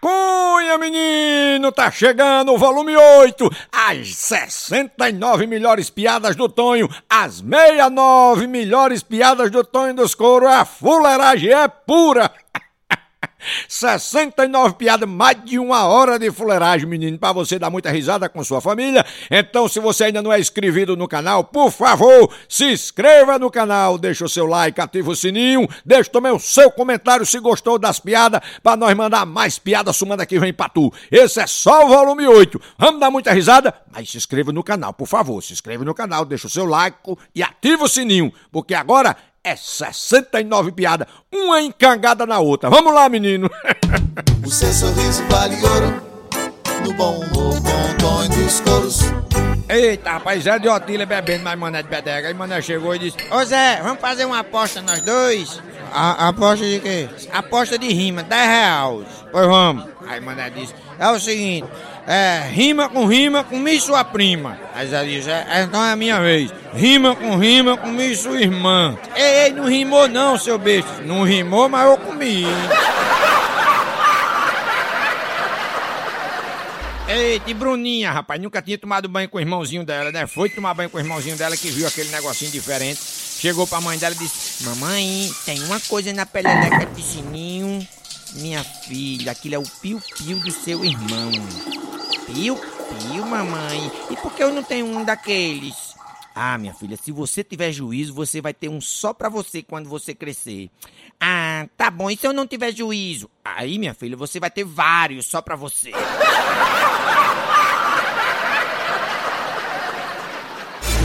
Cunha, menino, tá chegando o volume 8, as 69 melhores piadas do Tonho, as 69 melhores piadas do Tonho dos Couro, a fuleiragem é pura. 69 piadas, mais de uma hora de fuleiragem, menino, para você dar muita risada com sua família. Então, se você ainda não é inscrito no canal, por favor, se inscreva no canal, deixa o seu like, ativa o sininho, deixa também o seu comentário se gostou das piadas, para nós mandar mais piadas semana que vem pra tu. Esse é só o volume 8. Vamos dar muita risada? Mas se inscreva no canal, por favor, se inscreva no canal, deixa o seu like e ativa o sininho, porque agora é 69 piadas, uma encangada na outra. Vamos lá, menino. O seu sorriso vale ouro, no bom humor, bom tom dos coros. Eita, rapaz, Zé de Otília bebendo mais mané de bedega. Aí mané chegou e disse: Ô Zé, vamos fazer uma aposta nós dois? A, aposta de quê? Aposta de rima, 10 reais. Pois vamos. Aí mané disse: É o seguinte, é, rima com rima com mim e sua prima. Aí Zé disse: é, Então é a minha vez. Rima com rima com mim e sua irmã. Ei, ei, não rimou não, seu besta. Não rimou, mas eu comi. Eita, e Bruninha, rapaz, nunca tinha tomado banho com o irmãozinho dela, né? Foi tomar banho com o irmãozinho dela que viu aquele negocinho diferente. Chegou pra mãe dela e disse: Mamãe, tem uma coisa na peleneca de sininho. Minha filha, aquilo é o piu-piu do seu irmão. Piu-piu, mamãe? E por que eu não tenho um daqueles? Ah, minha filha, se você tiver juízo, você vai ter um só pra você quando você crescer. Ah, tá bom, e se eu não tiver juízo? Aí, minha filha, você vai ter vários só pra você.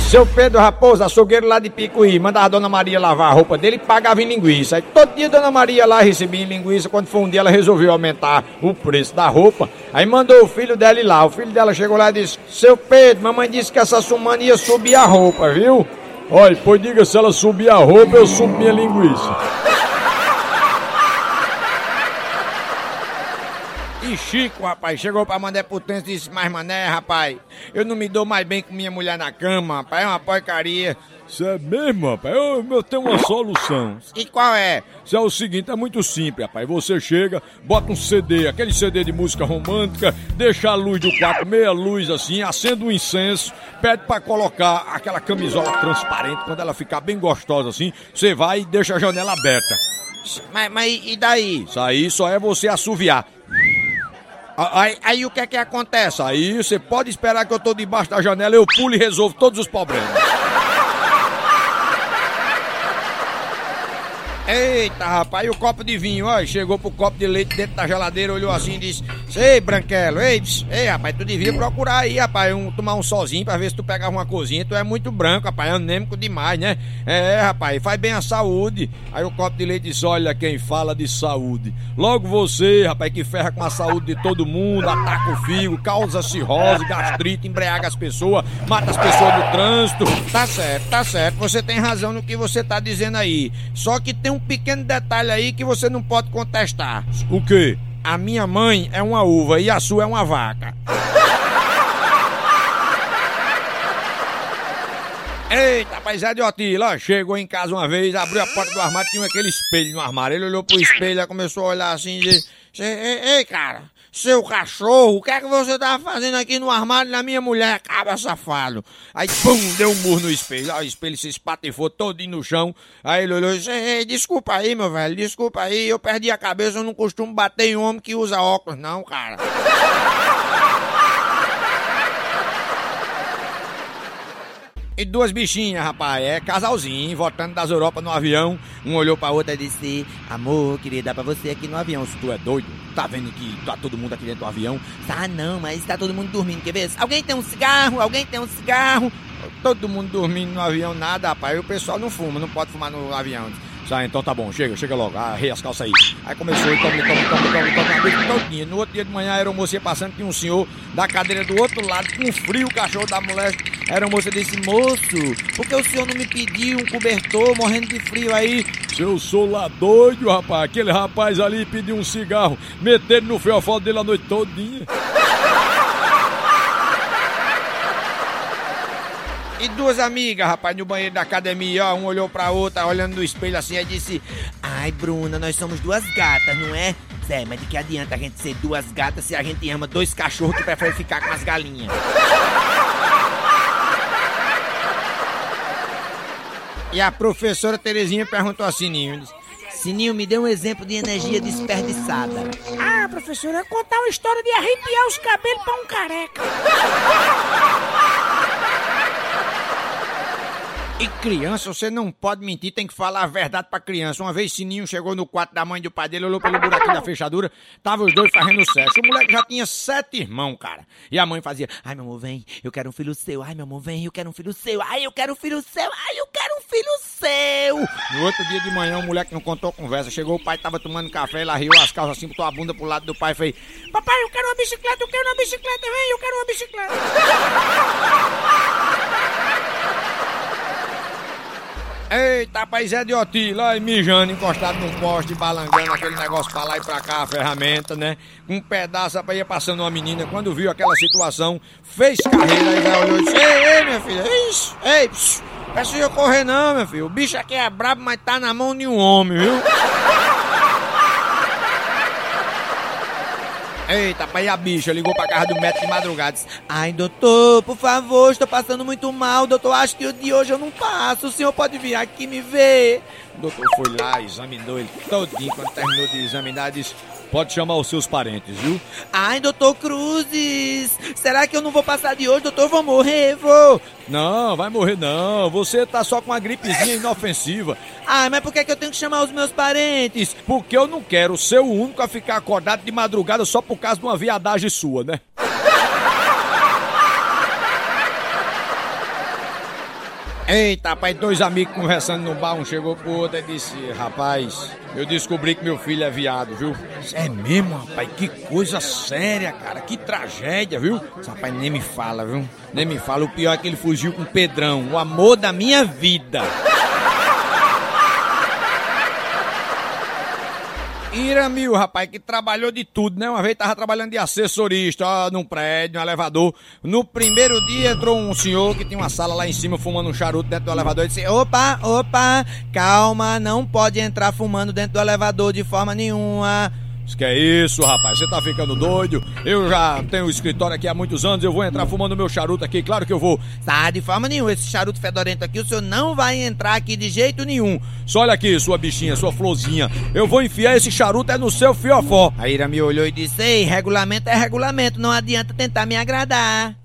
Seu Pedro Raposo, açougueiro lá de Picuí, mandava a Dona Maria lavar a roupa dele e pagava em linguiça. Aí todo dia a Dona Maria lá recebia em linguiça, quando foi um dia ela resolveu aumentar o preço da roupa. Aí mandou o filho dela ir lá. O filho dela chegou lá e disse: Seu Pedro, mamãe disse que essa sumana ia subir a roupa, viu? Olha, pois diga se ela subir a roupa, eu subo minha linguiça. E Chico, rapaz, chegou pra Mané Potência e disse, mas Mané, rapaz, eu não me dou mais bem com minha mulher na cama, rapaz, é uma porcaria. Isso é mesmo, rapaz? Eu, eu tenho uma solução. E qual é? Isso é o seguinte, é muito simples, rapaz. Você chega, bota um CD, aquele CD de música romântica, deixa a luz do quarto, meia luz assim, acende um incenso, pede pra colocar aquela camisola transparente, quando ela ficar bem gostosa assim, você vai e deixa a janela aberta. Mas, mas e daí? Isso aí só é você assoviar. Aí, aí, o que é que acontece? Aí você pode esperar que eu tô debaixo da janela, eu pulo e resolvo todos os problemas. Eita, rapaz, e o copo de vinho, ó, chegou pro copo de leite dentro da geladeira, olhou assim e disse: Ei, Branquelo, ei, ei, rapaz, tu devia procurar aí, rapaz, um, tomar um sozinho pra ver se tu pegava uma cozinha. Tu é muito branco, rapaz, é anêmico demais, né? É, rapaz, faz bem a saúde. Aí o copo de leite disse: Olha quem fala de saúde. Logo você, rapaz, que ferra com a saúde de todo mundo, ataca o fígado, causa cirrose, gastrite, embriaga as pessoas, mata as pessoas no trânsito. Tá certo, tá certo, você tem razão no que você tá dizendo aí. Só que tem um pequeno detalhe aí que você não pode contestar. O quê? A minha mãe é uma uva e a sua é uma vaca. Eita, rapaz, é de Otila, chegou em casa uma vez, abriu a porta do armário, tinha aquele espelho no armário. Ele olhou pro espelho começou a olhar assim e disse: Ei, ei, cara, seu cachorro, o que é que você tava fazendo aqui no armário da minha mulher, cabra safado? Aí, pum, deu um murro no espelho. Aí o espelho se espatifou todinho no chão. Aí ele olhou e disse, ei, desculpa aí, meu velho, desculpa aí, eu perdi a cabeça, eu não costumo bater em homem que usa óculos, não, cara. E duas bichinhas, rapaz, é casalzinho, voltando das Europa no avião. Um olhou pra outra e disse: Amor, queria dar pra você aqui no avião. Se tu é doido, tá vendo que tá todo mundo aqui dentro do avião? Tá não, mas tá todo mundo dormindo. Quer ver? Alguém tem um cigarro? Alguém tem um cigarro? Todo mundo dormindo no avião, nada, rapaz. E o pessoal não fuma, não pode fumar no avião. Ah, então tá bom, chega, chega logo, arrei as calças aí. Aí começou, e tome, tome, tome, tome, tome, a noite todinha. No outro dia de manhã era uma moça passando, tinha um senhor da cadeira do outro lado, com frio, o cachorro da mulher. Era uma moça disse, moço, por que o senhor não me pediu um cobertor, morrendo de frio aí? Eu sou lá doido, rapaz, aquele rapaz ali pediu um cigarro, metendo no fiofó dele a noite todinha. E duas amigas, rapaz, no banheiro da academia, ó, um olhou pra outra, olhando no espelho assim, e disse: Ai, Bruna, nós somos duas gatas, não é? Zé, mas de que adianta a gente ser duas gatas se a gente ama dois cachorros que preferem ficar com as galinhas? E a professora Terezinha perguntou a Sininho. Sininho, me dê um exemplo de energia desperdiçada. Ah, professora, contar uma história de arrepiar os cabelos pra um careca. E criança, você não pode mentir, tem que falar a verdade pra criança. Uma vez Sininho chegou no quarto da mãe do pai dele, olhou pelo buraquinho da fechadura, tava os dois fazendo sexo. O moleque já tinha sete irmãos, cara. E a mãe fazia, Ai, meu amor, vem, eu quero um filho seu. Ai, meu amor, vem, eu quero um filho seu. Ai, eu quero um filho seu. Ai, eu quero um filho seu. No outro dia de manhã, o moleque não contou conversa. Chegou, o pai tava tomando café, ele arriou as calças assim, botou a bunda pro lado do pai e fez: Papai, eu quero uma bicicleta, eu quero uma bicicleta, vem, eu quero uma bicicleta. Eita, rapaz, Zé de Otila, aí mijando, encostado num poste, balangando aquele negócio pra lá e pra cá, a ferramenta, né? Um pedaço, rapaz, ia passando uma menina. Quando viu aquela situação, fez carreira e já olhou e disse: Ei, ei, minha filha, Ixi, ei, psiu, eu correr não, meu filho. O bicho aqui é brabo, mas tá na mão de um homem, viu? Eita, pai, a bicha ligou pra casa do médico de madrugada. Disse, Ai, doutor, por favor, estou passando muito mal. Doutor, acho que o de hoje eu não passo. O senhor pode vir aqui me ver. O doutor foi lá, examinou ele todinho. Quando terminou de examinar, disse: Pode chamar os seus parentes, viu? Ai, doutor Cruzes, será que eu não vou passar de hoje, doutor? Vou morrer, vou. Não, vai morrer não. Você tá só com uma gripezinha inofensiva. Ai, mas por que, que eu tenho que chamar os meus parentes? Porque eu não quero ser o único a ficar acordado de madrugada só por causa de uma viadagem sua, né? Eita, rapaz, dois amigos conversando no bar, um chegou pro outro e disse, rapaz, eu descobri que meu filho é viado, viu? É mesmo, rapaz, que coisa séria, cara, que tragédia, viu? Esse rapaz nem me fala, viu? Nem me fala, o pior é que ele fugiu com o Pedrão, o amor da minha vida. Iramil, rapaz, que trabalhou de tudo, né? Uma vez tava trabalhando de assessorista, ó, num prédio, num elevador. No primeiro dia entrou um senhor que tinha uma sala lá em cima fumando um charuto dentro do elevador e disse: Opa, opa, calma, não pode entrar fumando dentro do elevador de forma nenhuma. Diz que é isso, rapaz? Você tá ficando doido? Eu já tenho um escritório aqui há muitos anos, eu vou entrar fumando meu charuto aqui, claro que eu vou. Tá, de forma nenhuma, esse charuto fedorento aqui, o senhor não vai entrar aqui de jeito nenhum. Só olha aqui, sua bichinha, sua florzinha. Eu vou enfiar esse charuto é no seu fiofó. A Ira me olhou e disse: Ei, regulamento é regulamento, não adianta tentar me agradar.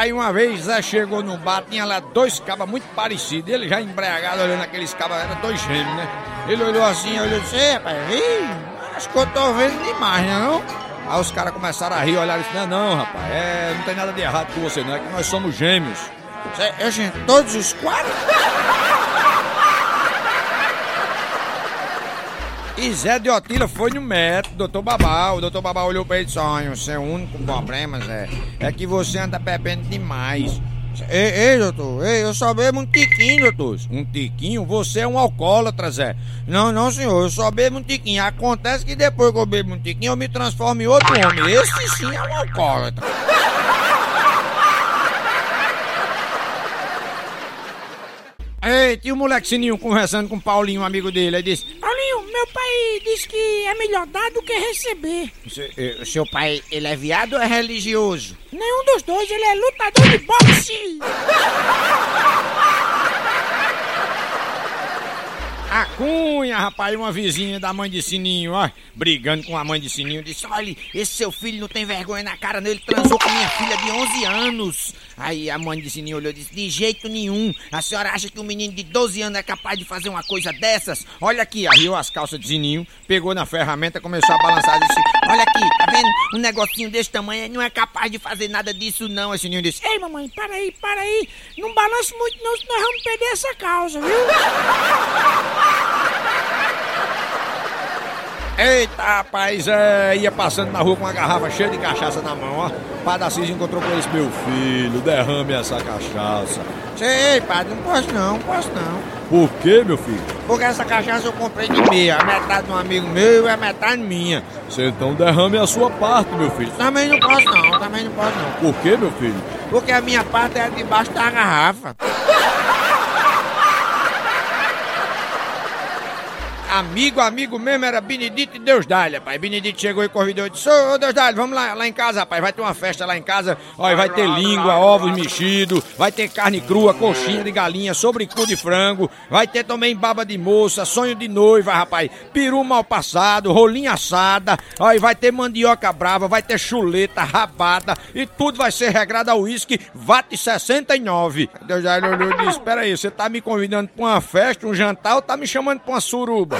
Rapaz, uma vez Zé chegou no bar, tinha lá dois cabas muito parecidos. Ele já embriagado olhando aqueles cabas, eram dois gêmeos, né? Ele olhou assim, olhou e disse, "Ei, rapaz, acho que eu tô vendo demais, né não? Aí os caras começaram a rir, olharam e disse, não, não, rapaz, é, não tem nada de errado com você, não, é que nós somos gêmeos. Cê, é, gente, todos os quatro? E Zé de Otila foi no médico, doutor Babá. O doutor Babá olhou pra ele e disse: Olha, o seu único problema, Zé, é que você anda bebendo demais. Ei, ei, doutor, ei, eu só bebo um tiquinho, doutor. Um tiquinho? Você é um alcoólatra, Zé. Não, não, senhor, eu só bebo um tiquinho. Acontece que depois que eu bebo um tiquinho, eu me transformo em outro homem. Esse sim é um alcoólatra. Ei, tinha um moleque sininho conversando com o Paulinho, um amigo dele. Ele disse: meu pai diz que é melhor dar do que receber. "Se- eh, Seu pai, ele é viado ou é religioso? Nenhum dos dois, ele é lutador de boxe. A Cunha, rapaz, uma vizinha da mãe de Sininho, ó, brigando com a mãe de Sininho, disse: Olha, esse seu filho não tem vergonha na cara, não, ele transou com minha filha de 11 anos. Aí a mãe de Sininho olhou e disse: De jeito nenhum, a senhora acha que um menino de 12 anos é capaz de fazer uma coisa dessas? Olha aqui, arriou as calças de Sininho, pegou na ferramenta, começou a balançar e disse: Olha aqui, tá vendo? Um negocinho desse tamanho não é capaz de fazer nada disso, não. Aí Sininho disse: Ei, mamãe, para aí, para aí. Não balance muito não, senão nós vamos perder essa causa, viu? Eita, rapaz, é, ia passando na rua com uma garrafa cheia de cachaça na mão, ó. Padre Assis encontrou com esse meu filho, derrame essa cachaça. Sei, padre, não posso não, não posso não. Por quê, meu filho? Porque essa cachaça eu comprei de meia, a metade de um amigo meu e a metade minha. Você então derrame a sua parte, meu filho. Também não posso não, também não posso não. Por quê, meu filho? Porque a minha parte é debaixo da garrafa. Amigo, amigo mesmo era Benedito e Deus Dali, rapaz. Benedito chegou e convidou e disse: Ô Deus Dali, vamos lá, lá em casa, rapaz. Vai ter uma festa lá em casa. Olha, vai ter língua, ovos mexidos, vai ter carne crua, coxinha de galinha, sobrecu de frango, vai ter também baba de moça, sonho de noiva, rapaz. Peru mal passado, rolinha assada, olha, vai ter mandioca brava, vai ter chuleta, rabada e tudo vai ser regrado ao uísque VAT 69. Deus Dali olhou e disse: Espera aí, você tá me convidando pra uma festa, um jantar ou tá me chamando pra uma suruba?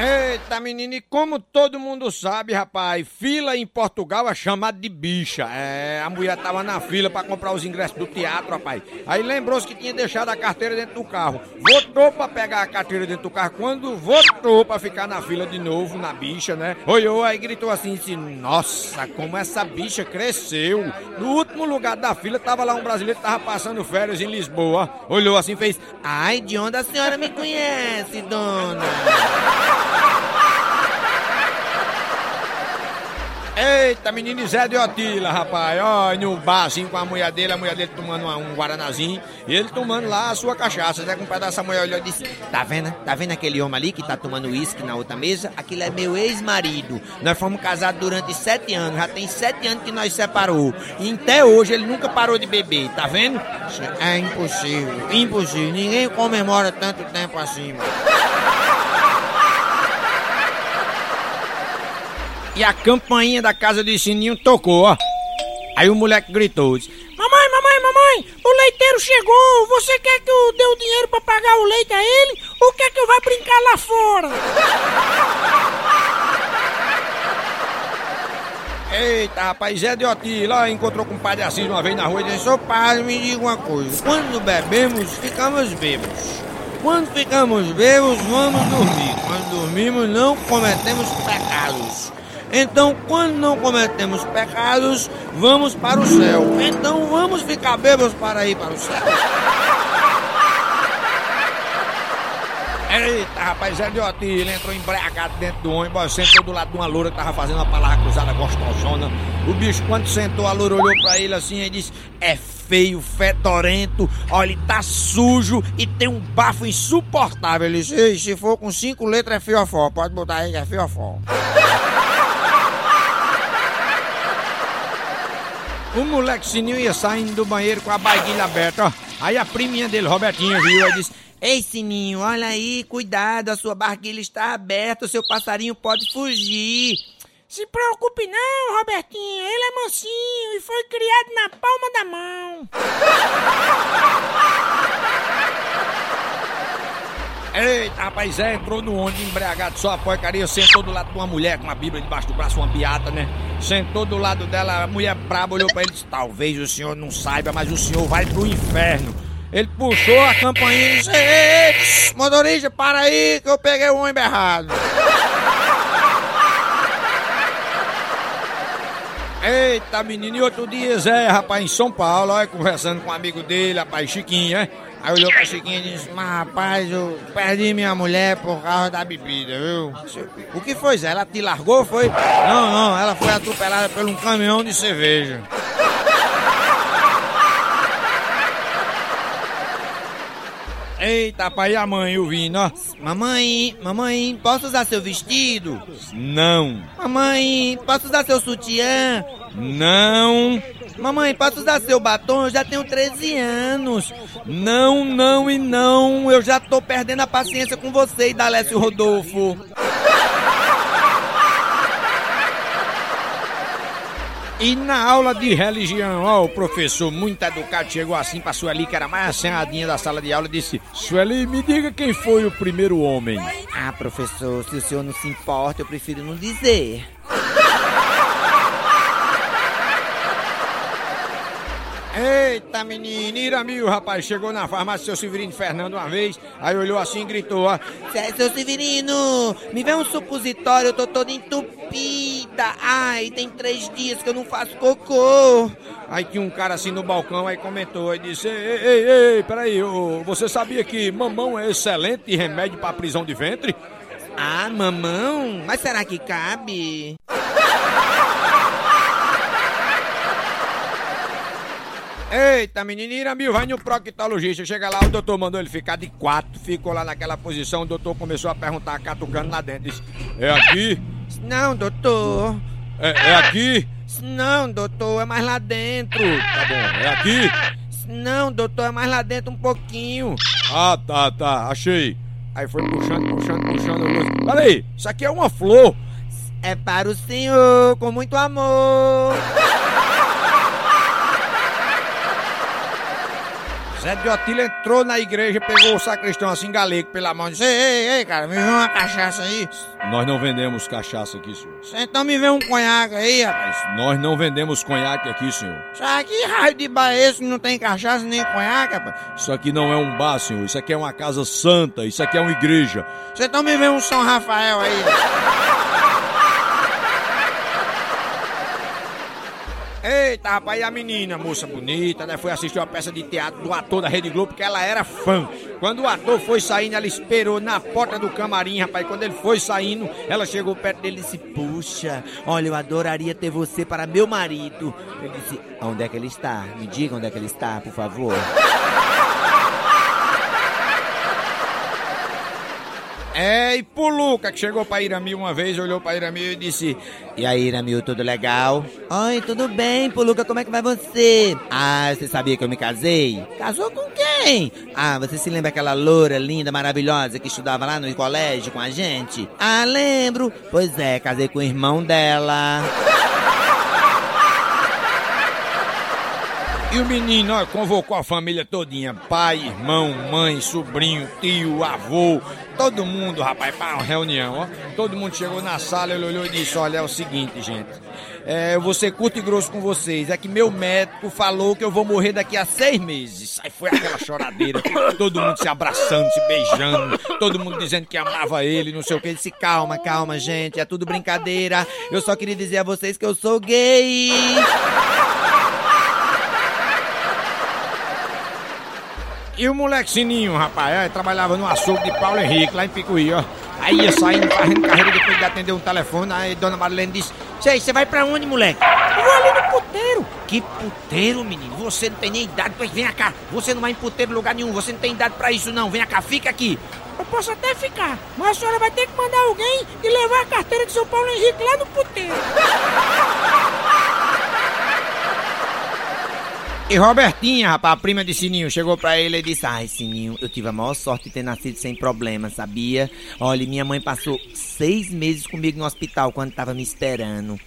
Eita, menino, e como todo mundo sabe, rapaz, fila em Portugal é chamada de bicha. É, a mulher tava na fila pra comprar os ingressos do teatro, rapaz. Aí lembrou-se que tinha deixado a carteira dentro do carro. Voltou pra pegar a carteira dentro do carro. Quando voltou pra ficar na fila de novo, na bicha, né? Olhou aí gritou assim, disse, nossa, como essa bicha cresceu. No último lugar da fila tava lá um brasileiro que tava passando férias em Lisboa. Olhou assim, fez, Ai, de onde a senhora me conhece, dona? Eita, menino Zé de Otila, rapaz. Ó, no bar assim com a mulher dele, a mulher dele tomando uma- um guaranazinho e ele tomando lá a sua cachaça. Zé com um pedaço, a mulher olhou e disse: Tá vendo? Tá vendo aquele homem ali que tá tomando uísque na outra mesa? Aquele é meu ex-marido. Nós fomos casados durante sete anos. Já tem sete anos que nós separou. E até hoje ele nunca parou de beber, tá vendo? É impossível, impossível. Ninguém comemora tanto tempo assim, mano. E a campainha da casa de Sininho tocou, ó. Aí o moleque gritou: disse, Mamãe, mamãe, mamãe, o leiteiro chegou. Você quer que eu dê o dinheiro pra pagar o leite a ele? Ou quer que eu vá brincar lá fora? Eita, rapaz, Zé de Otila ó, encontrou com o padre Assis uma vez na rua e disse: Ô padre, me diga uma coisa. Quando bebemos, ficamos bêbados. Quando ficamos bêbados, vamos dormir. Quando dormimos, não cometemos pecados. Então, quando não cometemos pecados, vamos para o céu. Então, vamos ficar bêbados para ir para o céu. Eita, rapaz, Zé de ele entrou embriagado dentro do ônibus, sentou do lado de uma loura que tava fazendo uma palavra cruzada gostosona. O bicho, quando sentou, a loura olhou pra ele assim e disse: É feio, fedorento, olha, ele tá sujo e tem um bafo insuportável. Ele disse: Ei, se for com cinco letras é fiofó, pode botar aí que é fiofó. O moleque Sininho ia saindo do banheiro com a barriguinha aberta, ó. Aí a priminha dele, Robertinha, viu e disse: Ei, Sininho, olha aí, cuidado, a sua barquilha está aberta, o seu passarinho pode fugir. Se preocupe não, Robertinho. Ele é mansinho e foi criado na palma da mão. Eita, rapaz, Zé entrou no ônibus embriagado, só a porcaria, sentou do lado de uma mulher com uma bíblia debaixo do braço, uma beata, né? Sentou do lado dela, a mulher braba olhou pra ele e disse, talvez o senhor não saiba, mas o senhor vai pro inferno. Ele puxou a campainha e disse, ei, motorista, para aí que eu peguei o ônibus errado. Eita, menino, e outro dia, Zé, rapaz, em São Paulo, olha, conversando com um amigo dele, rapaz, Chiquinho, né? Aí olhou pra Chiquinho e disse, mas rapaz, eu perdi minha mulher por causa da bebida, viu? O que foi, Zé? Ela te largou, foi? Não, não, ela foi atropelada por um caminhão de cerveja. Eita, pai, e a mãe, o vindo, ó? Mamãe, mamãe, posso usar seu vestido? Não, Mamãe, posso usar seu sutiã? não, Mamãe, posso usar seu batom? Eu já tenho 13 anos. não, não e não. Eu já tô perdendo a paciência com você e da Alessio Rodolfo. E na aula de religião, ó, o professor muito educado chegou assim pra Sueli, que era mais assanhadinha da sala de aula, e disse: Sueli, me diga quem foi o primeiro homem. Ah, professor, se o senhor não se importa, eu prefiro não dizer. Eita, menino, Iramil, rapaz, chegou na farmácia seu Severino Fernando uma vez, aí olhou assim e gritou, ó. Cê- Seu Severino, me vê um supositório, eu tô toda entupida. Ai, tem três dias que eu não faço cocô. Aí tinha um cara assim no balcão, aí comentou, aí disse, ei, ei, ei, peraí, ô, você sabia que mamão é excelente remédio pra prisão de ventre? Ah, mamão? Mas será que cabe? Eita, menino, Iramil, vai no proctologista. Chega lá, o doutor mandou ele ficar de quatro. Ficou lá naquela posição, o doutor começou a perguntar, catucando lá dentro. Disse, é aqui? Não, doutor. É, é aqui? Não, doutor, é mais lá dentro. Tá bom, é aqui? Não, doutor, é mais lá dentro um pouquinho. Ah, tá, tá, achei. Aí foi puxando, puxando, puxando. olhou. Peraí, isso aqui é uma flor. É para o senhor, com muito amor. Zé de Otília entrou na igreja, pegou o sacristão assim, galego, pela mão e disse: Ei, ei, ei, cara, me vê uma cachaça aí. Nós não vendemos cachaça aqui, senhor. Então me vê um conhaque aí, rapaz. Nós não vendemos conhaque aqui, senhor. Isso aqui, raio de bar é esse que não tem cachaça nem conhaque, rapaz. Isso aqui não é um bar, senhor. Isso aqui é uma casa santa. Isso aqui é uma igreja. Você então me vê um São Rafael aí. Eita, rapaz, e a menina, moça bonita, né? Foi assistir uma peça de teatro do ator da Rede Globo, porque ela era fã. Quando o ator foi saindo, ela esperou na porta do camarim, rapaz. Quando ele foi saindo, ela chegou perto dele e disse: Puxa, olha, eu adoraria ter você para meu marido. Ele disse: Onde é que ele está? Me diga onde é que ele está, por favor. É, e pro Luca, que chegou pra Iramil uma vez, olhou pra Iramil e disse: E aí, Iramil, tudo legal? Oi, tudo bem, Puluca, como é que vai você? Ah, você sabia que eu me casei? Casou com quem? Ah, você se lembra aquela loura linda, maravilhosa que estudava lá no colégio com a gente? Ah, lembro. Pois é, casei com o irmão dela. E o menino, ó, convocou a família todinha, pai, irmão, mãe, sobrinho, tio, avô, todo mundo, rapaz, para uma reunião, ó. Todo mundo chegou na sala, ele olhou e disse, olha, é o seguinte, gente, é, eu vou ser curto e grosso com vocês, é que meu médico falou que eu vou morrer daqui a seis meses. Aí foi aquela choradeira, todo mundo se abraçando, se beijando, todo mundo dizendo que amava ele, não sei o que. Ele disse, calma, calma, gente, é tudo brincadeira, eu só queria dizer a vocês que eu sou gay. E o moleque Sininho, rapaz, é, trabalhava no açougue de Paulo Henrique, lá em Picuí, ó. Aí ia saindo, fazendo carreira depois de atender um telefone, aí Dona Marilene disse, Sei, você vai pra onde, moleque? Eu vou ali no puteiro. Que puteiro, menino? Você não tem nem idade, pois vem cá. Você não vai em puteiro lugar nenhum, você não tem idade pra isso não. Vem cá, fica aqui. Eu posso até ficar, mas a senhora vai ter que mandar alguém e levar a carteira de São Paulo Henrique lá no puteiro. E Robertinha, rapaz, a prima de Sininho, chegou pra ele e disse: Ai, Sininho, eu tive a maior sorte de ter nascido sem problema, sabia? Olha, minha mãe passou seis meses comigo no hospital quando tava me esperando.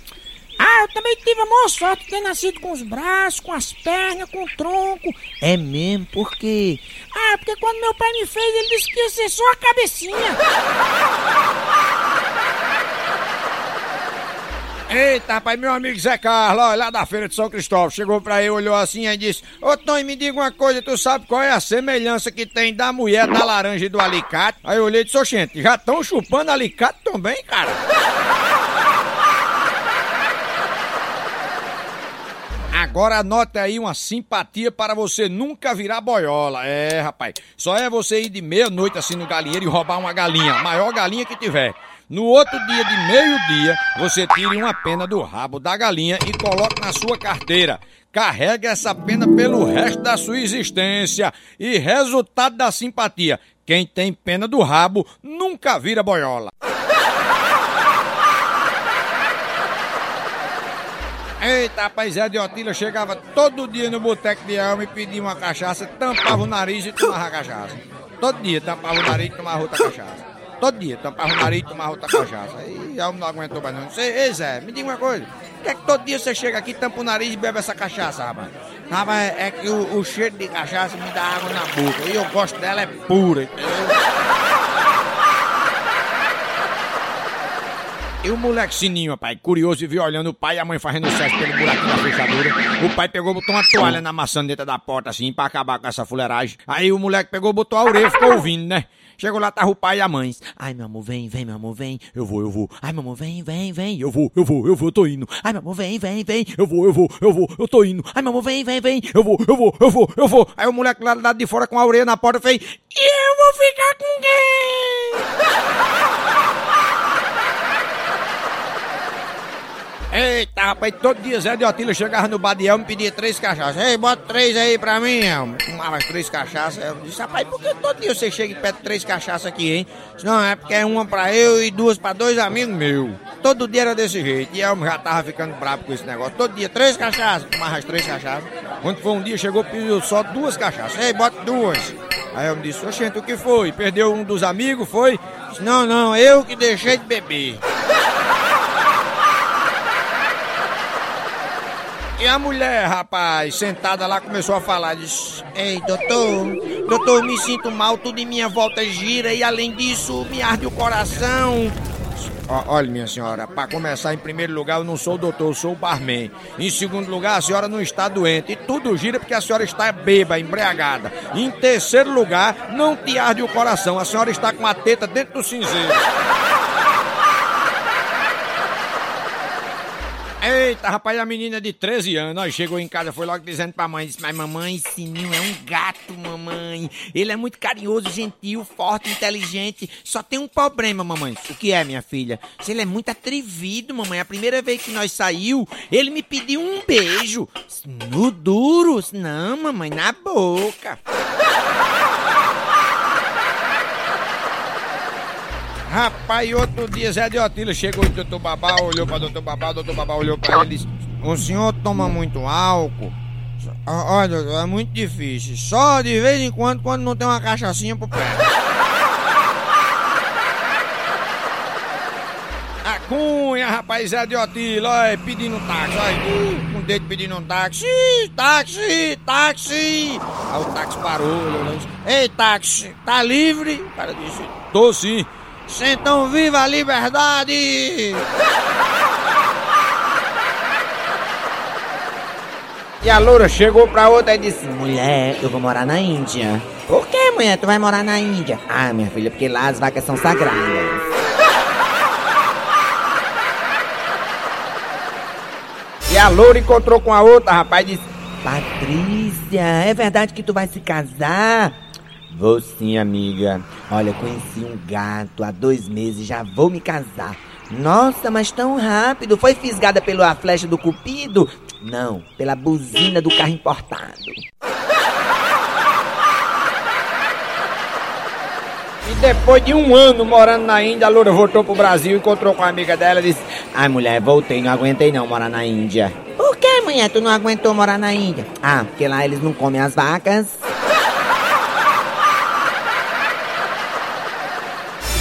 Ah, eu também tive a maior sorte de ter nascido com os braços, com as pernas, com o tronco. É mesmo? Por quê? Ah, porque quando meu pai me fez, ele disse que ia ser só a cabecinha. Eita, rapaz, meu amigo Zé Carlos, lá da feira de São Cristóvão, chegou pra ele, olhou assim e disse: Ô Tony, me diga uma coisa, tu sabe qual é a semelhança que tem da mulher da laranja e do alicate? Aí eu olhei e disse: Oxente, já estão chupando alicate também, cara? Agora anota aí uma simpatia para você nunca virar boiola. É, rapaz. Só é você ir de meia-noite assim no galinheiro e roubar uma galinha, a maior galinha que tiver. No outro dia de meio-dia, você tire uma pena do rabo da galinha e coloque na sua carteira. Carregue essa pena pelo resto da sua existência. E resultado da simpatia: quem tem pena do rabo nunca vira boiola. Eita, rapaz, Zé de Otília chegava todo dia no boteco de alma e pedia uma cachaça, tampava o nariz e tomava cachaça. Todo dia tampava o nariz e tomava outra cachaça. Todo dia tampava o nariz e tomava outra cachaça. Aí alma não aguentou mais não. Cê, ei, Zé, me diga uma coisa. Por que é que todo dia você chega aqui, tampa o nariz e bebe essa cachaça, rapaz? Rapaz, é que o, o cheiro de cachaça me dá água na boca. E eu gosto dela, é pura? E o moleque sininho, pai, curioso e viu olhando o pai e a mãe fazendo sexo pelo buraquinho da fechadura. O pai pegou, botou uma toalha na maçaneta da porta, assim, pra acabar com essa fuleiragem. Aí o moleque pegou, botou a orelha e ficou ouvindo, né? Chegou lá, tava o pai e a mãe. Ai, meu amor, vem, vem, meu amor, vem. Eu vou, eu vou. Ai, meu amor, vem, vem, vem. Eu vou, eu vou, eu vou, eu tô indo. Ai, meu amor, vem, vem, vem. Eu vou, eu vou, eu vou, eu tô indo. Ai, meu amor, vem, vem, vem. Eu vou, eu vou, eu vou, eu vou. Aí o moleque lá do lado de fora com a orelha na porta fez. E eu vou ficar com quem? Eita, rapaz, todo dia Zé de Otílio chegava no Badiel e me pedia três cachaças. Ei, bota três aí pra mim, Elmo. Tomava as três cachaças. Eu disse, rapaz, por que todo dia você chega e pede três cachaças aqui, hein? Disse, Não, é porque é uma pra eu e duas pra dois amigos meus. Todo dia era desse jeito. E Elmo já tava ficando bravo com esse negócio. Todo dia, três cachaças. Tomava as três cachaças. Quando foi um dia, chegou e pediu só duas cachaças. Ei, bota duas. Aí eu me disse, oxente, o que foi? Perdeu um dos amigos, foi? Disse, não, não, eu que deixei de beber. E a mulher, rapaz, sentada lá, começou a falar, disse, Ei, doutor, doutor, me sinto mal, tudo em minha volta gira e além disso, me arde o coração. Olha, minha senhora, para começar, em primeiro lugar, eu não sou doutor, eu sou barman. Em segundo lugar, a senhora não está doente. E tudo gira porque a senhora está bêbada, embriagada. Em terceiro lugar, não te arde o coração. A senhora está com a teta dentro do cinzeiro. Eita, rapaz, a menina de 13 anos, ó, chegou em casa, foi logo dizendo pra mãe, disse, mas mamãe, Sininho é um gato, mamãe. Ele é muito carinhoso, gentil, forte, inteligente. Só tem um problema, mamãe. O que é, minha filha? Se ele é muito atrevido, mamãe. A primeira vez que nós saiu, ele me pediu um beijo. No duro? Não, mamãe, na boca. Rapaz, outro dia Zé de Otílio chegou e o doutor Babá olhou pra doutor Babá, o doutor Babá olhou pra ele e disse: O senhor toma muito álcool? "Ah, Olha, é muito difícil. Só de vez em quando, quando não tem uma cachaçinha pro pé. A cunha, rapaz, Zé de Otílio, olha, pedindo um táxi, olha, com o dedo pedindo um táxi, táxi, táxi. Aí o táxi parou, olhou disse, Ei, táxi, tá livre? O cara disse, tô sim. Então viva a liberdade! E a loura chegou pra outra e disse, Mulher, eu vou morar na Índia. Por que, mulher? Tu vai morar na Índia? Ah, minha filha, porque lá as vacas são sagradas. e a loura encontrou com a outra, rapaz, e disse, Patrícia, é verdade que tu vai se casar? Vou sim, amiga. Olha, conheci um gato há dois meses, já vou me casar. Nossa, mas tão rápido. Foi fisgada pela flecha do cupido? Não, pela buzina do carro importado. E depois de um ano morando na Índia, a loura voltou pro Brasil, encontrou com a amiga dela e disse: Ai, mulher, voltei, não aguentei não morar na Índia. Por que, mulher, tu não aguentou morar na Índia? Ah, porque lá eles não comem as vacas.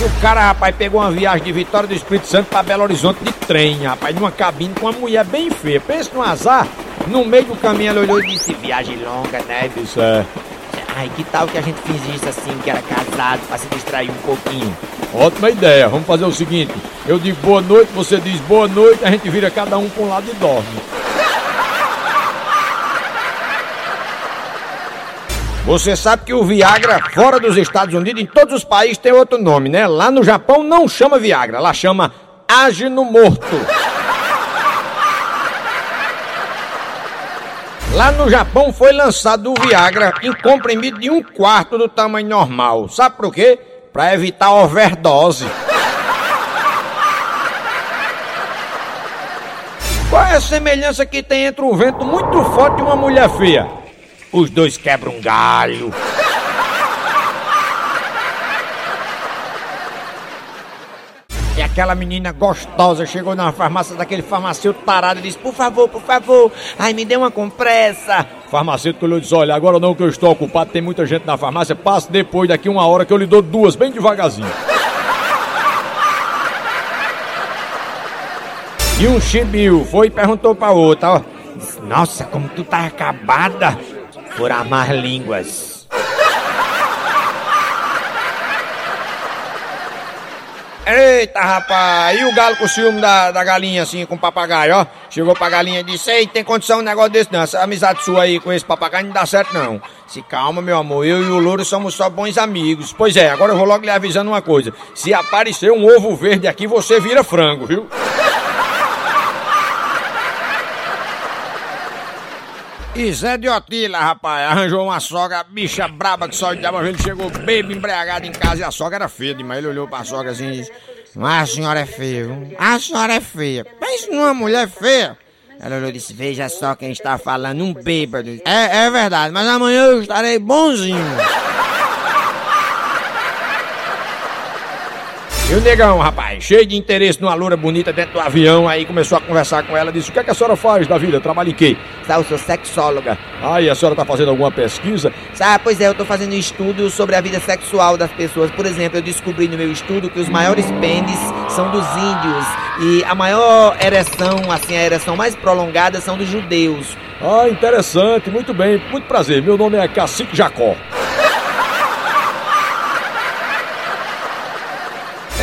O cara, rapaz, pegou uma viagem de Vitória do Espírito Santo pra Belo Horizonte de trem, rapaz, numa cabine com uma mulher bem feia. Pensa no azar. No meio do caminho ela olhou e disse: Viagem longa, né? Isso é. Ai, que tal que a gente fingisse assim, que era casado, pra se distrair um pouquinho? Ótima ideia. Vamos fazer o seguinte: eu digo boa noite, você diz boa noite, a gente vira cada um para um lado e dorme. Você sabe que o Viagra, fora dos Estados Unidos, em todos os países tem outro nome, né? Lá no Japão não chama Viagra, lá chama Agino Morto. Lá no Japão foi lançado o Viagra em comprimido de um quarto do tamanho normal. Sabe por quê? Pra evitar overdose. Qual é a semelhança que tem entre um vento muito forte e uma mulher feia? Os dois quebram um galho. E aquela menina gostosa chegou na farmácia daquele farmacêutico tarado e disse: Por favor, por favor, ai, me dê uma compressa. O farmacêutico olhou e disse: Olha, agora não que eu estou ocupado, tem muita gente na farmácia, passe depois, daqui uma hora que eu lhe dou duas, bem devagarzinho. E um chibiu foi e perguntou pra outra: ó, Nossa, como tu tá acabada. Furar mais línguas. Eita, rapaz! E o galo com ciúme da, da galinha, assim, com o papagaio, ó? Chegou pra galinha e disse: Ei, tem condição um negócio desse não. Essa amizade sua aí com esse papagaio não dá certo, não. Se calma, meu amor. Eu e o louro somos só bons amigos. Pois é, agora eu vou logo lhe avisando uma coisa: se aparecer um ovo verde aqui, você vira frango, viu? E Zé de Otila, rapaz, arranjou uma sogra bicha braba que só o diabo ele chegou bem embriagado em casa e a sogra era feia demais. Ele olhou pra sogra assim e disse: Ah, a senhora é feia, viu? A senhora é feia. Pense numa mulher feia. Ela olhou e disse, veja só quem está falando, um bêbado. É, é verdade, mas amanhã eu estarei bonzinho. E o negão, rapaz, cheio de interesse numa loura bonita dentro do avião, aí começou a conversar com ela, disse, o que, é que a senhora faz da vida? Trabalha em quê? Sabe, eu sou sexóloga. Ah, e a senhora tá fazendo alguma pesquisa? Sabe, pois é, eu tô fazendo estudos sobre a vida sexual das pessoas. Por exemplo, eu descobri no meu estudo que os maiores pênis são dos índios e a maior ereção, assim, a ereção mais prolongada são dos judeus. Ah, interessante, muito bem, muito prazer, meu nome é Cacique Jacó.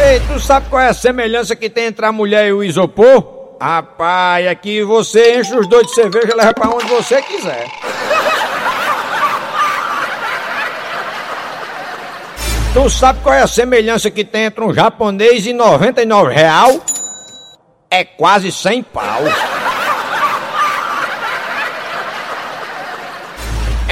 Ei, tu sabe qual é a semelhança que tem entre a mulher e o isopor? Rapaz, é que você enche os dois de cerveja e leva pra onde você quiser. Tu sabe qual é a semelhança que tem entre um japonês e 99 real? É quase 100 pau.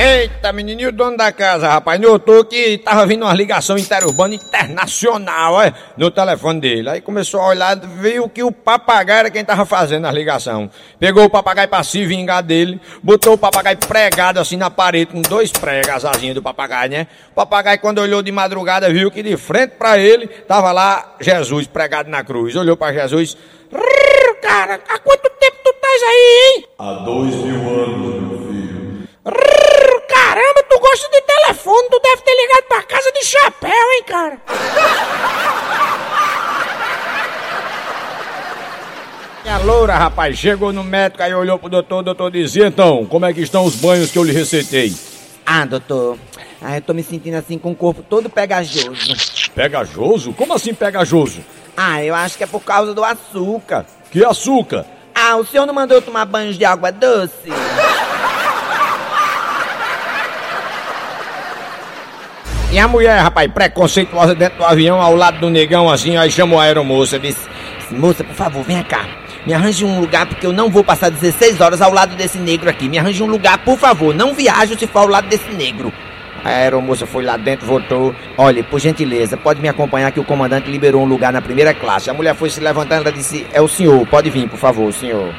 Eita, menininho, o dono da casa, rapaz, notou que tava vindo uma ligação interurbana internacional, ó, no telefone dele. Aí começou a olhar, viu que o papagaio era quem tava fazendo a ligação. Pegou o papagaio pra se vingar dele, botou o papagaio pregado assim na parede, com dois pregos, as asinhas do papagaio, né? O papagaio, quando olhou de madrugada, viu que de frente pra ele tava lá Jesus pregado na cruz. Olhou pra Jesus, cara, há quanto tempo tu estás aí, hein? Há dois mil anos, meu caramba, tu gosta de telefone, tu deve ter ligado pra casa de chapéu, hein, cara? E a loura, rapaz, chegou no médico, aí olhou pro doutor, o doutor dizia, então, como é que estão os banhos que eu lhe receitei? Ah, doutor, ah, eu tô me sentindo assim com o corpo todo pegajoso. Pegajoso? Como assim pegajoso? Ah, eu acho que é por causa do açúcar. Que açúcar? Ah, o senhor não mandou eu tomar banhos de água doce? E a mulher, rapaz, preconceituosa dentro do avião, ao lado do negão, assim, aí chamou a aeromoça, disse... Moça, por favor, venha cá. Me arranje um lugar porque eu não vou passar 16 horas ao lado desse negro aqui. Me arranje um lugar, por favor. Não viajo se for ao lado desse negro. A aeromoça foi lá dentro, voltou. Olhe, por gentileza, pode me acompanhar que o comandante liberou um lugar na primeira classe. A mulher foi se levantando, ela disse, é o senhor, pode vir, por favor, senhor.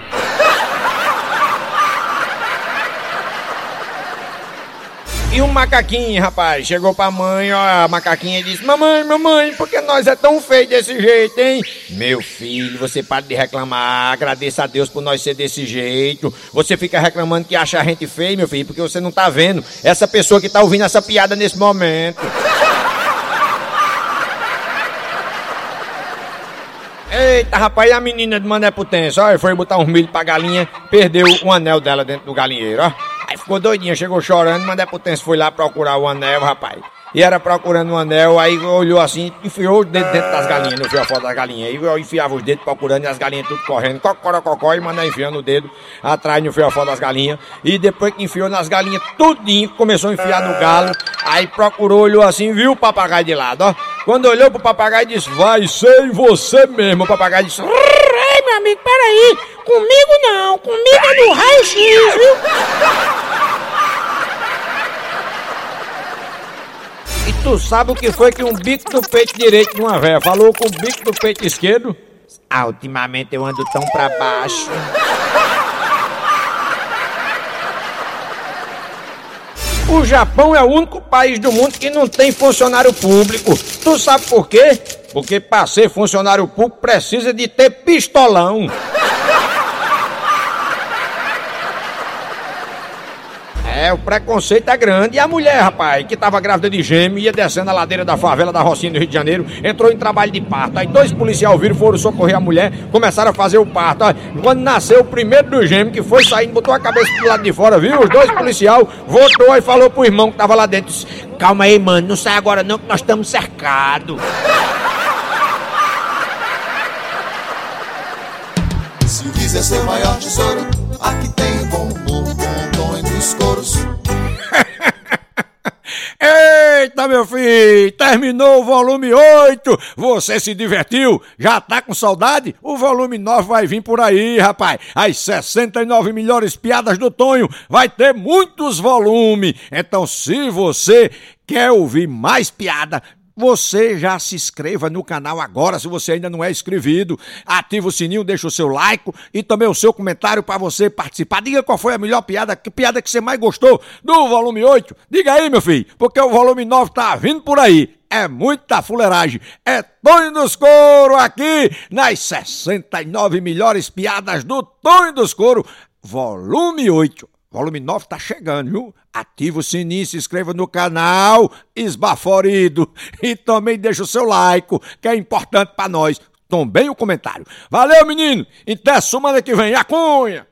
E um macaquinho, rapaz, chegou pra mãe, ó, a macaquinha disse, mamãe, mamãe, por que nós é tão feio desse jeito, hein? Meu filho, você para de reclamar, agradeça a Deus por nós ser desse jeito. Você fica reclamando que acha a gente feio, meu filho, porque você não tá vendo essa pessoa que tá ouvindo essa piada nesse momento. Eita, rapaz, e a menina de Mané Potência, ó, foi botar uns milho pra galinha, perdeu o anel dela dentro do galinheiro, ó. Aí ficou doidinha, chegou chorando, Mané Potência foi lá procurar o anel, rapaz. E era procurando o anel, aí olhou assim, enfiou os dedos dentro das galinhas, não viu a foto das galinhas. Aí eu enfiava os dedos procurando e as galinhas tudo correndo, cocorococó, e Mané enfiando o dedo atrás, não viu a foto das galinhas. E depois que enfiou nas galinhas tudinho, começou a enfiar no galo. Aí procurou, olhou assim, viu o papagaio de lado, ó. Quando olhou pro papagaio, disse, vai ser você mesmo. O papagaio disse, ei, meu amigo, peraí. Comigo não, comigo é no raio-x, viu? E tu sabe o que foi que um bico do peito direito de uma véia falou com o bico do peito esquerdo? Ah, ultimamente eu ando tão pra baixo. O Japão é o único país do mundo que não tem funcionário público. Tu sabe por quê? Porque para ser funcionário público precisa de ter pistolão. É, o preconceito é grande. E a mulher, rapaz, que tava grávida de gêmeo, ia descendo a ladeira da favela da Rocinha do Rio de Janeiro, entrou em trabalho de parto. Aí dois policiais viram, foram socorrer a mulher, começaram a fazer o parto. Aí, quando nasceu o primeiro do gêmeo, que foi saindo, botou a cabeça pro lado de fora, viu? Os dois policiais voltou e falou pro irmão que tava lá dentro: Calma aí, mano, não sai agora não, que nós estamos cercados. Se quiser ser maior tesouro, aqui tem Meu filho, terminou o volume 8. Você se divertiu? Já tá com saudade? O volume 9 vai vir por aí, rapaz. As 69 melhores piadas do Tonho vai ter muitos volumes. Então, se você quer ouvir mais piada, você já se inscreva no canal agora, se você ainda não é inscrito. Ativa o sininho, deixa o seu like e também o seu comentário para você participar. Diga qual foi a melhor piada, que piada que você mais gostou do volume 8. Diga aí, meu filho, porque o volume 9 tá vindo por aí. É muita fuleiragem. É Tonho dos Couro aqui nas 69 melhores piadas do Tonho dos Couro, volume 8. Volume 9 tá chegando, viu? Ativa o sininho, se inscreva no canal Esbaforido e também deixa o seu like, que é importante para nós. Também o comentário. Valeu, menino! Até semana que vem. A cunha!